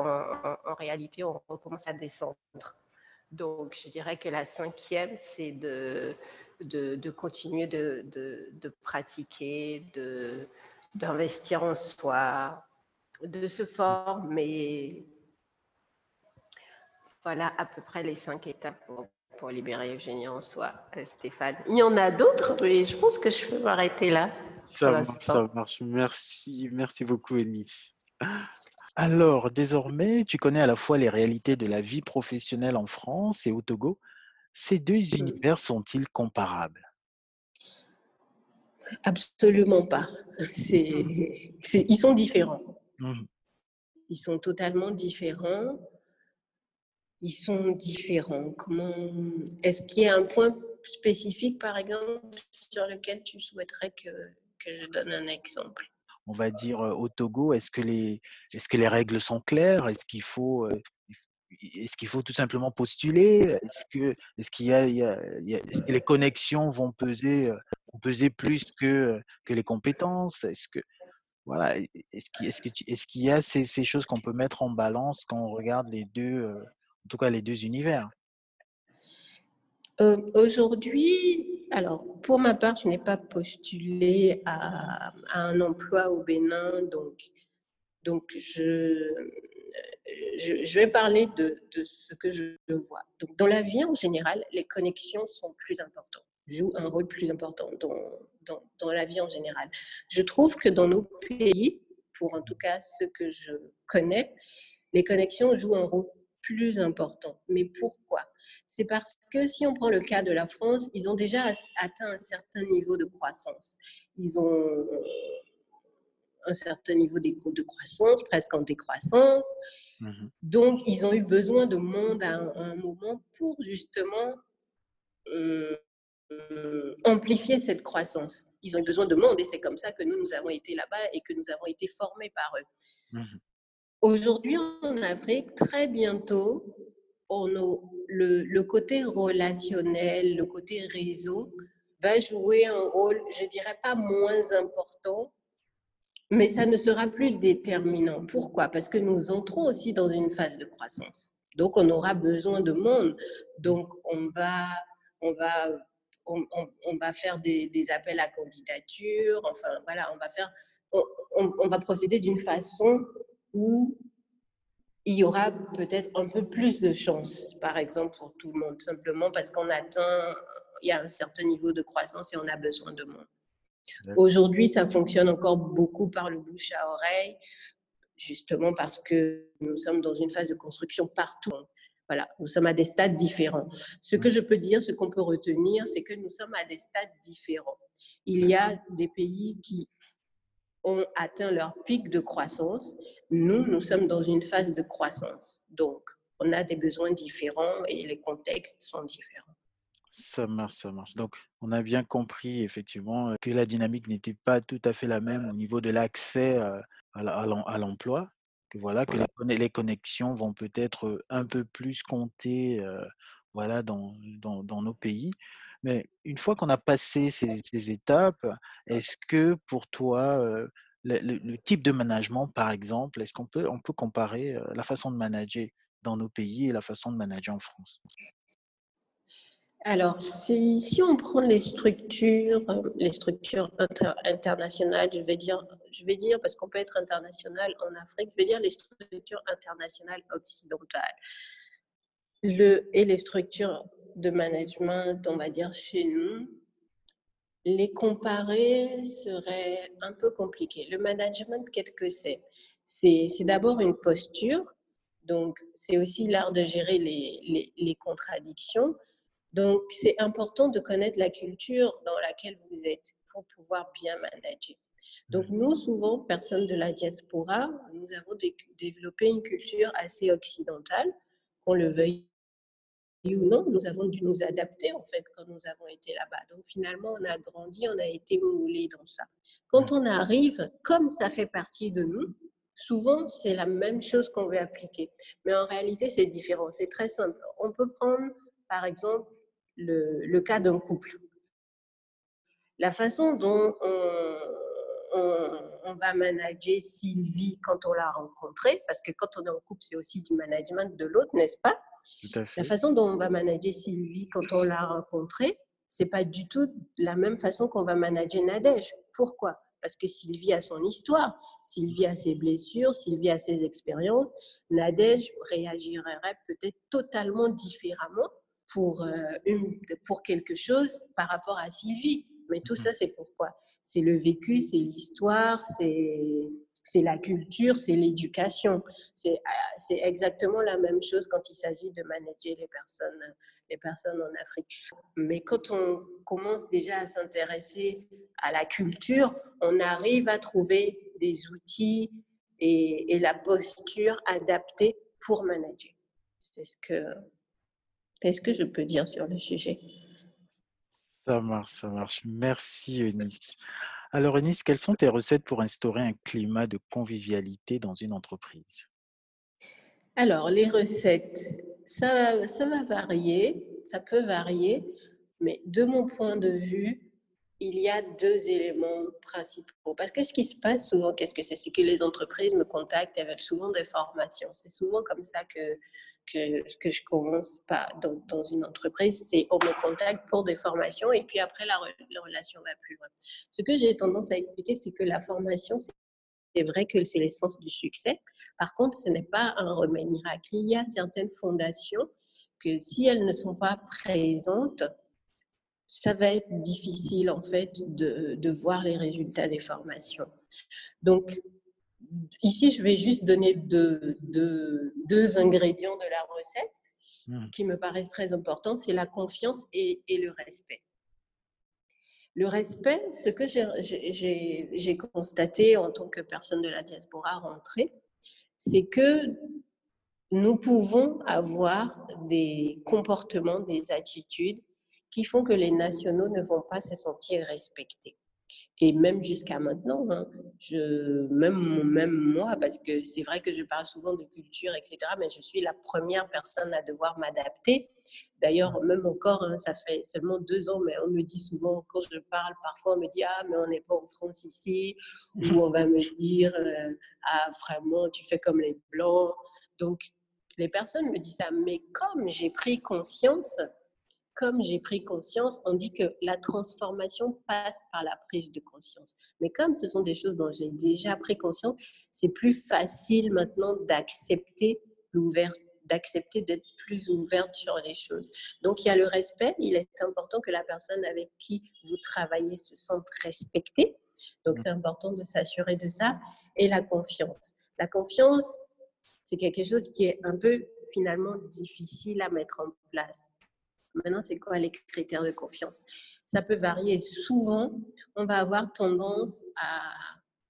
en réalité, on recommence à descendre. Donc, je dirais que la cinquième, c'est de, de, continuer de, de, pratiquer, d'investir en soi, de se former. Voilà à peu près les cinq étapes pour, pour libérer Eugénie en soi, euh, Stéphane. Il y en a d'autres, mais je pense que je peux m'arrêter là. Ça marche, ça marche. Merci, merci beaucoup, Ennis. Alors, désormais, tu connais à la fois les réalités de la vie professionnelle en France et au Togo. Ces deux univers sont-ils comparables? Absolument pas. (laughs) ils sont différents. Mmh. Ils sont totalement différents. Ils sont différents. Comment Est-ce qu'il y a un point spécifique, par exemple, sur lequel tu souhaiterais que je donne un exemple? On va dire, au Togo Est-ce que, les, est que les règles sont claires? Est-ce qu'il faut, est qu'il faut tout simplement postuler? Est-ce que, est qu'il y a, que les connexions vont peser peser plus que, que les compétences? Est-ce que voilà, est-ce qu'il est-ce que est-ce y a ces ces choses qu'on peut mettre en balance quand on regarde les 2, heu, en tout cas les 2 univers? Heu, aujourd'hui, alors pour ma part, je n'ai pas postulé à un emploi au Bénin, donc donc je, je je vais parler de de ce que je vois. Donc dans la vie en général, les connexions sont plus importantes, jouent un rôle plus important dans dans dans la vie en général. Je trouve que dans nos pays, pour en tout cas ceux que je connais, les connexions jouent un rôle plus important. Mais pourquoi? C'est parce que si on prend le cas de la France, ils ont déjà atteint un certain niveau de croissance. Ils ont un certain niveau de croissance, presque en décroissance. Mmh Donc, ils ont eu besoin de monde à un, à un moment pour justement euh, euh, amplifier cette croissance. Ils ont eu besoin de monde et c'est comme ça que nous, nous avons été là-bas et que nous avons été formés par eux. Mmh Aujourd'hui, en Afrique, très bientôt, le, côté relationnel, le côté réseau va jouer un rôle, je dirais pas moins important, mais ça ne sera plus déterminant. Pourquoi? Parce que nous entrons aussi dans une phase de croissance. Donc, on aura besoin de monde. Donc, on va, on va, on, va faire des, appels à candidature. Enfin, voilà, on va faire, on va procéder d'une façon où il y aura peut-être un peu plus de chance, par exemple, pour tout le monde, simplement parce qu'on atteint, il y a un certain niveau de croissance et on a besoin de monde. Aujourd'hui, ça fonctionne encore beaucoup par le bouche à oreille, justement parce que nous sommes dans une phase de construction partout. Voilà, nous sommes à des stades différents. Ce que je peux dire, ce qu'on peut retenir, c'est que nous sommes à des stades différents. Il y a des pays qui ont atteint leur pic de croissance. Nous, nous sommes dans une phase de croissance. Donc, on a des besoins différents et les contextes sont différents. Ça marche, ça marche. Donc, on a bien compris effectivement que la dynamique n'était pas tout à fait la même au niveau de l'accès à l'emploi. Que voilà, que les connexions vont peut-être un peu plus compter voilà, dans, dans, dans nos pays. Mais une fois qu'on a passé ces, étapes, est-ce que pour toi, le, type de management, par exemple, est-ce qu'on peut, comparer la façon de manager dans nos pays et la façon de manager en France? Alors, si, on prend les structures, les structures inter, internationales, je vais dire, je vais dire parce qu'on peut être international en Afrique, je vais dire les structures internationales occidentales le, et les structures de management, on va dire chez nous, les comparer serait un peu compliqué. Le management, qu'est-ce que c'est? C'est d'abord une posture, donc c'est aussi l'art de gérer les, les, les contradictions. Donc c'est important de connaître la culture dans laquelle vous êtes pour pouvoir bien manager. Donc nous, souvent, personnes de la diaspora, nous avons développé une culture assez occidentale, qu'on le veuille ou non, nous avons dû nous adapter en fait quand nous avons été là-bas. Donc finalement, on a grandi, on a été moulé dans ça. Quand on arrive, comme ça fait partie de nous, souvent c'est la même chose qu'on veut appliquer. Mais en réalité, c'est différent. C'est très simple. On peut prendre par exemple le, le cas d'un couple. La façon dont on, on, on, va manager Sylvie quand on l'a rencontrée, parce que quand on est en couple, c'est aussi du management de l'autre, n'est-ce pas? La façon dont on va manager Sylvie quand on l'a rencontrée, c'est pas du tout la même façon qu'on va manager Nadège. Pourquoi? Parce que Sylvie a son histoire, Sylvie a ses blessures, Sylvie a ses expériences. Nadège réagirait peut-être totalement différemment pour, euh, une, pour quelque chose par rapport à Sylvie. Mais tout mmh ça, c'est pourquoi? C'est le vécu, c'est l'histoire, c'est c'est la culture, c'est l'éducation. C'est exactement la même chose quand il s'agit de manager les personnes, les personnes en Afrique. Mais quand on commence déjà à s'intéresser à la culture, on arrive à trouver des outils et, et la posture adaptée pour manager. C'est ce que, est ce que je peux dire sur le sujet. Ça marche, ça marche. Merci, Eunice. Alors, Eunice, quelles sont tes recettes pour instaurer un climat de convivialité dans une entreprise? Alors, les recettes, ça, ça va varier, ça peut varier, mais de mon point de vue, il y a deux éléments principaux. Parce que ce qui se passe souvent, qu'est-ce que c'est? C'est que les entreprises me contactent, elles veulent souvent des formations. C'est souvent comme ça que, que, je commence pas dans, une entreprise. C'est on me contacte pour des formations et puis après, la, la relation va plus loin. Ce que j'ai tendance à expliquer, c'est que la formation, c'est vrai que c'est l'essence du succès. Par contre, ce n'est pas un remède miracle. Il y a certaines fondations que si elles ne sont pas présentes, ça va être difficile en fait de, de, voir les résultats des formations. Donc, ici, je vais juste donner deux, deux, deux ingrédients de la recette mmh. qui me paraissent très importants, c'est la confiance et, et, le respect. Le respect, ce que j'ai constaté en tant que personne de la diaspora rentrée, c'est que nous pouvons avoir des comportements, des attitudes qui font que les nationaux ne vont pas se sentir respectés. Et même jusqu'à maintenant, hein, je, même, même moi, parce que c'est vrai que je parle souvent de culture, etc., mais je suis la première personne à devoir m'adapter. D'ailleurs, même encore, hein, ça fait seulement deux ans, mais on me dit souvent, quand je parle, parfois on me dit, ah, mais on n'est pas en France ici, ou on va me dire, euh, ah, vraiment, tu fais comme les Blancs. Donc, les personnes me disent ça, mais comme j'ai pris conscience comme j'ai pris conscience, on dit que la transformation passe par la prise de conscience. Mais comme ce sont des choses dont j'ai déjà pris conscience, c'est plus facile maintenant d'accepter l'ouverture d'accepter d'être plus ouverte sur les choses. Donc, il y a le respect. Il est important que la personne avec qui vous travaillez se sente respectée. Donc, c'est important de s'assurer de ça. Et la confiance. La confiance, c'est quelque chose qui est un peu finalement difficile à mettre en place. Maintenant, c'est quoi les critères de confiance? Ça peut varier. Souvent, on va avoir tendance à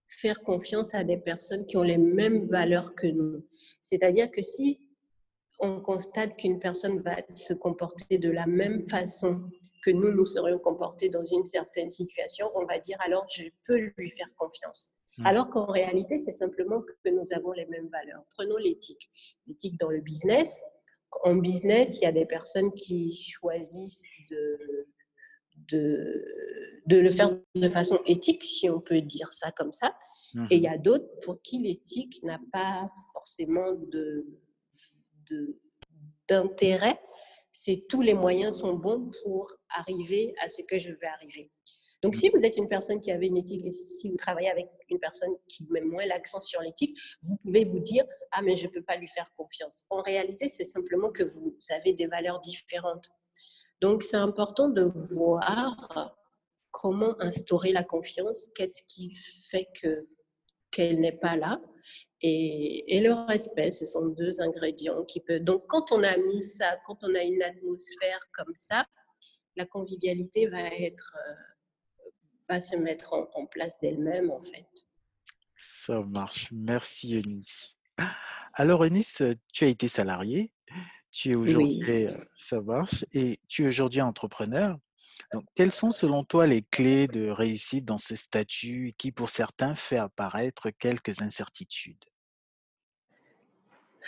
faire confiance à des personnes qui ont les mêmes valeurs que nous. C'est-à-dire que si on constate qu'une personne va se comporter de la même façon que nous nous serions comportés dans une certaine situation, on va dire alors je peux lui faire confiance. Mmh. Alors qu'en réalité, c'est simplement que nous avons les mêmes valeurs. Prenons l'éthique. L'éthique dans le business, en business, il y a des personnes qui choisissent de, de, de, le faire de façon éthique, si on peut dire ça comme ça. Et il y a mmh d'autres pour qui l'éthique n'a pas forcément de, d'intérêt. C'est tous les moyens sont bons pour arriver à ce que je veux arriver. Donc, si vous êtes une personne qui avait une éthique et si vous travaillez avec une personne qui met moins l'accent sur l'éthique, vous pouvez vous dire Ah, mais je ne peux pas lui faire confiance. En réalité, c'est simplement que vous avez des valeurs différentes. Donc, c'est important de voir comment instaurer la confiance, qu'est-ce qui fait que qu'elle n'est pas là. Et, et, le respect, ce sont deux ingrédients qui peuvent. Donc, quand on a mis ça, quand on a une atmosphère comme ça, la convivialité va être euh, se mettre en, place d'elle-même, en fait. Ça marche. Merci, Eunice. Alors, Eunice, tu as été salariée, tu es aujourd'hui, ça marche, et tu es aujourd'hui entrepreneur. Donc, quelles sont selon toi les clés de réussite dans ce statut qui, pour certains, fait apparaître quelques incertitudes?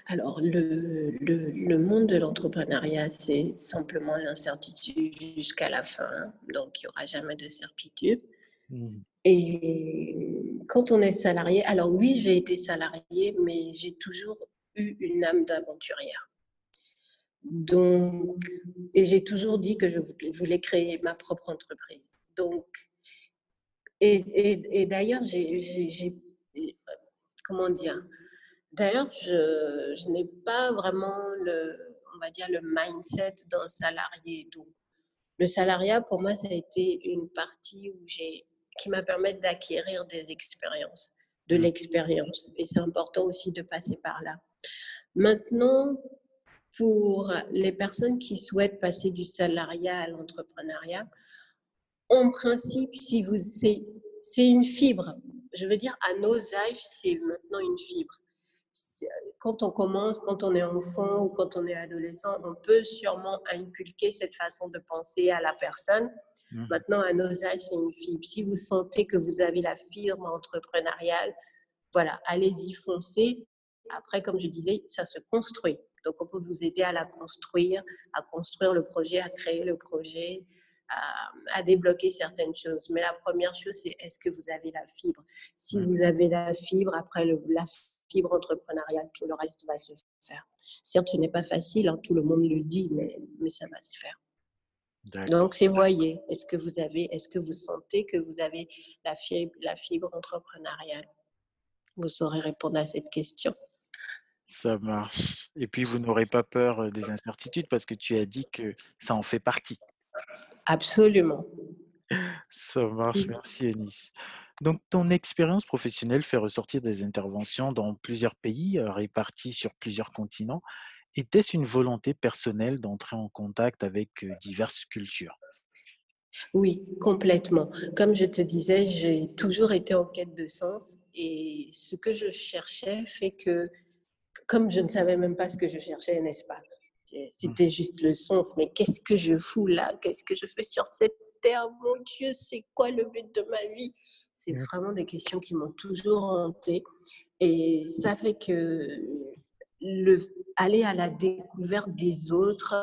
Alors, le, le, le, monde de l'entrepreneuriat, c'est simplement l'incertitude jusqu'à la fin. Donc, il n'y aura jamais de certitude. Mmh. Et quand on est salarié, alors oui, j'ai été salarié, mais j'ai toujours eu une âme d'aventurière. Donc, et j'ai toujours dit que je voulais créer ma propre entreprise. Donc, et, et, et d'ailleurs, j'ai, comment dire, d'ailleurs, je, je n'ai pas vraiment le, on va dire, le mindset d'un salarié. Donc, le salariat, pour moi, ça a été une partie où j'ai qui m'a permis d'acquérir des expériences, de mmh. l'expérience. Et c'est important aussi de passer par là. Maintenant, pour les personnes qui souhaitent passer du salariat à l'entrepreneuriat, en principe, si vous, c'est une fibre. Je veux dire, à nos âges, c'est maintenant une fibre quand on commence, quand on est enfant ou quand on est adolescent, on peut sûrement inculquer cette façon de penser à la personne. Mmh. Maintenant, à nos âges, c'est une fibre. Si vous sentez que vous avez la fibre entrepreneuriale, voilà, allez-y, foncez. Après, comme je disais, ça se construit. Donc, on peut vous aider à la construire, à construire le projet, à créer le projet, à, débloquer certaines choses. Mais la première chose, c'est est-ce que vous avez la fibre? Si vous avez la fibre, après le, la fibre entrepreneuriale, tout le reste va se faire. Certes, ce n'est pas facile, hein, tout le monde le dit, mais, mais ça va se faire. Donc, c'est voyez, est-ce que vous avez, est-ce que vous sentez que vous avez la fibre, la fibre entrepreneuriale? Vous saurez répondre à cette question. Ça marche. Et puis, vous n'aurez pas peur euh, des incertitudes parce que tu as dit que ça en fait partie. Absolument. Ça marche. Merci, Eunice. Donc, ton expérience professionnelle fait ressortir des interventions dans plusieurs pays euh, répartis sur plusieurs continents. Était-ce une volonté personnelle d'entrer en contact avec euh, diverses cultures? Oui, complètement. Comme je te disais, j'ai toujours été en quête de sens et ce que je cherchais fait que comme je ne savais même pas ce que je cherchais, n'est-ce pas? Mmh. C'était juste le sens. Mais qu'est-ce que je fous là? Qu'est-ce que je fais sur cette terre? Mon Dieu, c'est quoi le but de ma vie? C'est mmh. vraiment des questions qui m'ont toujours hanté. Et ça fait que le, aller à la découverte des autres,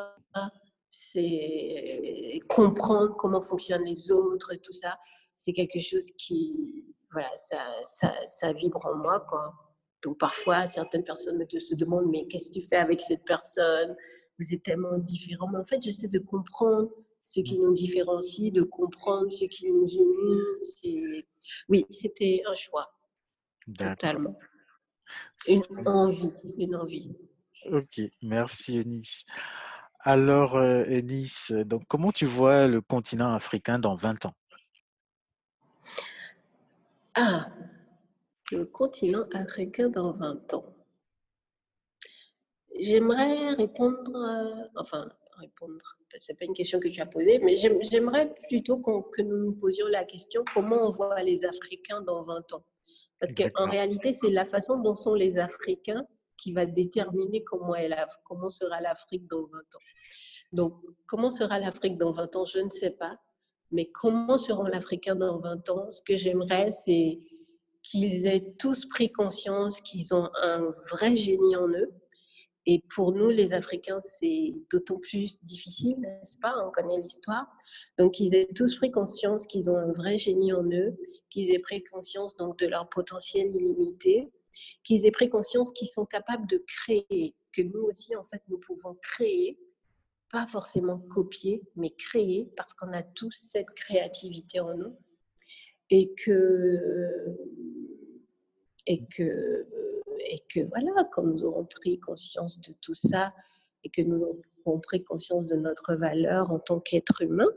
c'est comprendre comment fonctionnent les autres, tout ça, c'est quelque chose qui, voilà, ça, ça, ça vibre en moi, quoi. Donc parfois, certaines personnes se demandent, mais qu'est-ce que tu fais avec cette personne? Vous êtes tellement différents. Mais en fait, j'essaie de comprendre ce qui nous différencie, de comprendre ce qui nous unit. Oui, c'était un choix. Totalement. Une envie, une envie. Ok, merci Eunice. Alors, euh, Eunice, donc, comment tu vois le continent africain dans 20 ans? Ah, le continent africain dans 20 ans J'aimerais répondre, euh, enfin, répondre, c'est pas une question que tu as posée, mais j'aimerais plutôt que nous nous posions la question comment on voit les Africains dans 20 ans? Parce qu'en réalité, c'est la façon dont sont les Africains qui va déterminer comment, comment sera l'Afrique dans 20 ans. Donc, comment sera l'Afrique dans 20 ans Je ne sais pas. Mais comment seront l'Africain dans 20 ans? Ce que j'aimerais, c'est qu'ils aient tous pris conscience qu'ils ont un vrai génie en eux. Et pour nous, les Africains, c'est d'autant plus difficile, n'est-ce pas? On connaît l'histoire. Donc, qu'ils aient tous pris conscience qu'ils ont un vrai génie en eux, qu'ils aient pris conscience donc de leur potentiel illimité, qu'ils aient pris conscience qu'ils sont capables de créer, que nous aussi, en fait, nous pouvons créer, pas forcément copier, mais créer, parce qu'on a tous cette créativité en nous et que et que et que voilà quand nous aurons pris conscience de tout ça et que nous aurons pris conscience de notre valeur en tant qu'être humain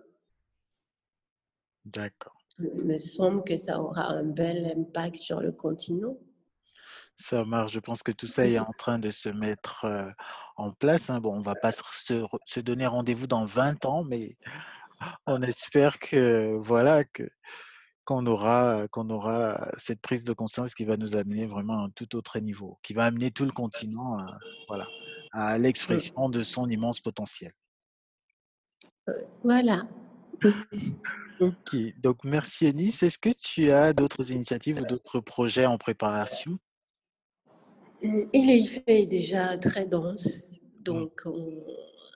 d'accord il me semble que ça aura un bel impact sur le continent ça marche. Je pense que tout ça est en train de se mettre en place. Hein. Bon, on va pas se, se donner rendez-vous dans 20 ans, mais on espère que voilà que qu'on aura, qu'on aura cette prise de conscience qui va nous amener vraiment à un tout autre niveau, qui va amener tout le continent à, voilà, à l'expression de son immense potentiel. Voilà. ok, donc merci Eunice. Est-ce que tu as d'autres initiatives ou d'autres projets en préparation? Il est déjà très dense, donc on,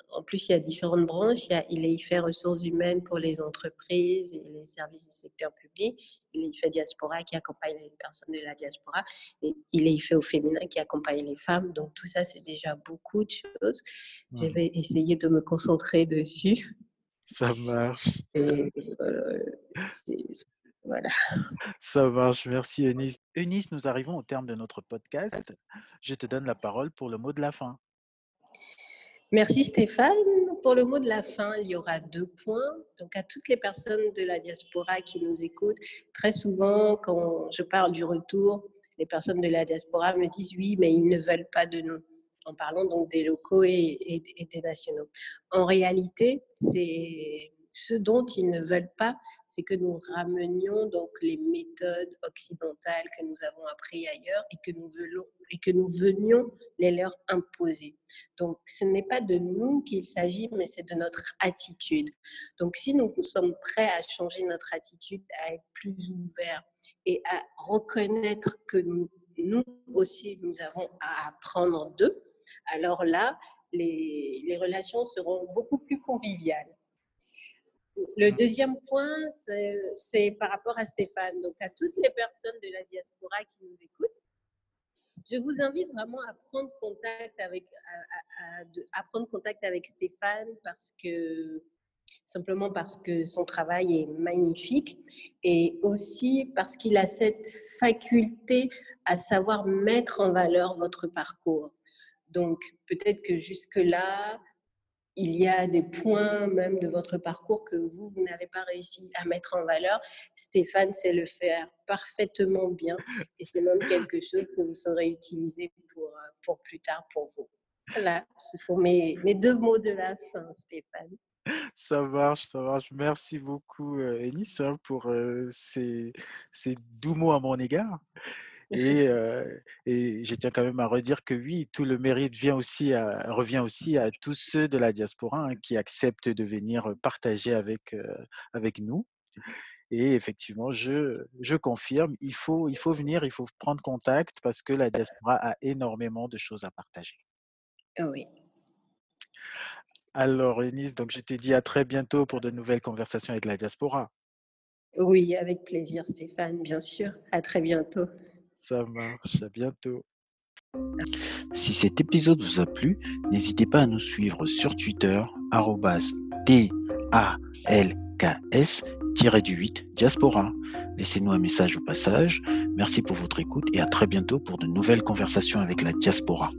en plus, il y a différentes branches. Il y a ILEIFE ressources humaines pour les entreprises et les services du secteur public. ILEIFE diaspora qui accompagne les personnes de la diaspora. Et ILEIFE au féminin qui accompagne les femmes. Donc tout ça, c'est déjà beaucoup de choses. Je vais essayer de me concentrer dessus. Ça marche. Et, euh, voilà. Ça marche. Merci Eunice. Eunice, nous arrivons au terme de notre podcast. Je te donne la parole pour le mot de la fin. Merci Stéphane. Pour le mot de la fin, il y aura deux points. Donc à toutes les personnes de la diaspora qui nous écoutent, très souvent quand je parle du retour, les personnes de la diaspora me disent oui, mais ils ne veulent pas de nous. En parlant donc des locaux et, et des nationaux. En réalité, c'est ce dont ils ne veulent pas, c'est que nous ramenions donc les méthodes occidentales que nous avons apprises ailleurs et que nous, venions les leur imposer. Donc, ce n'est pas de nous qu'il s'agit, mais c'est de notre attitude. Donc, si nous sommes prêts à changer notre attitude, à être plus ouverts et à reconnaître que nous, aussi, nous avons à apprendre d'eux, alors là, les relations seront beaucoup plus conviviales. Le deuxième point, c'est par rapport à Stéphane. Donc, à toutes les personnes de la diaspora qui nous écoutent, je vous invite vraiment à prendre contact avec, à, prendre contact avec Stéphane parce que simplement parce que son travail est magnifique et aussi parce qu'il a cette faculté à savoir mettre en valeur votre parcours. Donc peut-être que jusque-là, il y a des points même de votre parcours que vous, vous n'avez pas réussi à mettre en valeur. Stéphane sait le faire parfaitement bien et c'est même quelque chose que vous saurez utiliser pour, euh, pour plus tard pour vous. Voilà, ce sont mes, mes deux mots de la fin, Stéphane. Ça marche, ça marche. Merci beaucoup, euh, Ennis, hein, pour euh, ces, ces doux mots à mon égard. Et, et, je tiens quand même à redire que oui, tout le mérite vient aussi à, revient aussi à tous ceux de la diaspora hein, qui acceptent de venir partager avec, avec nous. Et effectivement, je, je confirme, il faut, il faut venir, il faut prendre contact parce que la diaspora a énormément de choses à partager. Oui. Alors, Ennis, donc je te dis à très bientôt pour de nouvelles conversations avec la diaspora. Oui, avec plaisir, Stéphane, bien sûr. À très bientôt. Ça marche, à bientôt. Si cet épisode vous a plu, n'hésitez pas à nous suivre sur Twitter, TALKS-8 diaspora. Laissez-nous un message au passage. Merci pour votre écoute et à très bientôt pour de nouvelles conversations avec la diaspora.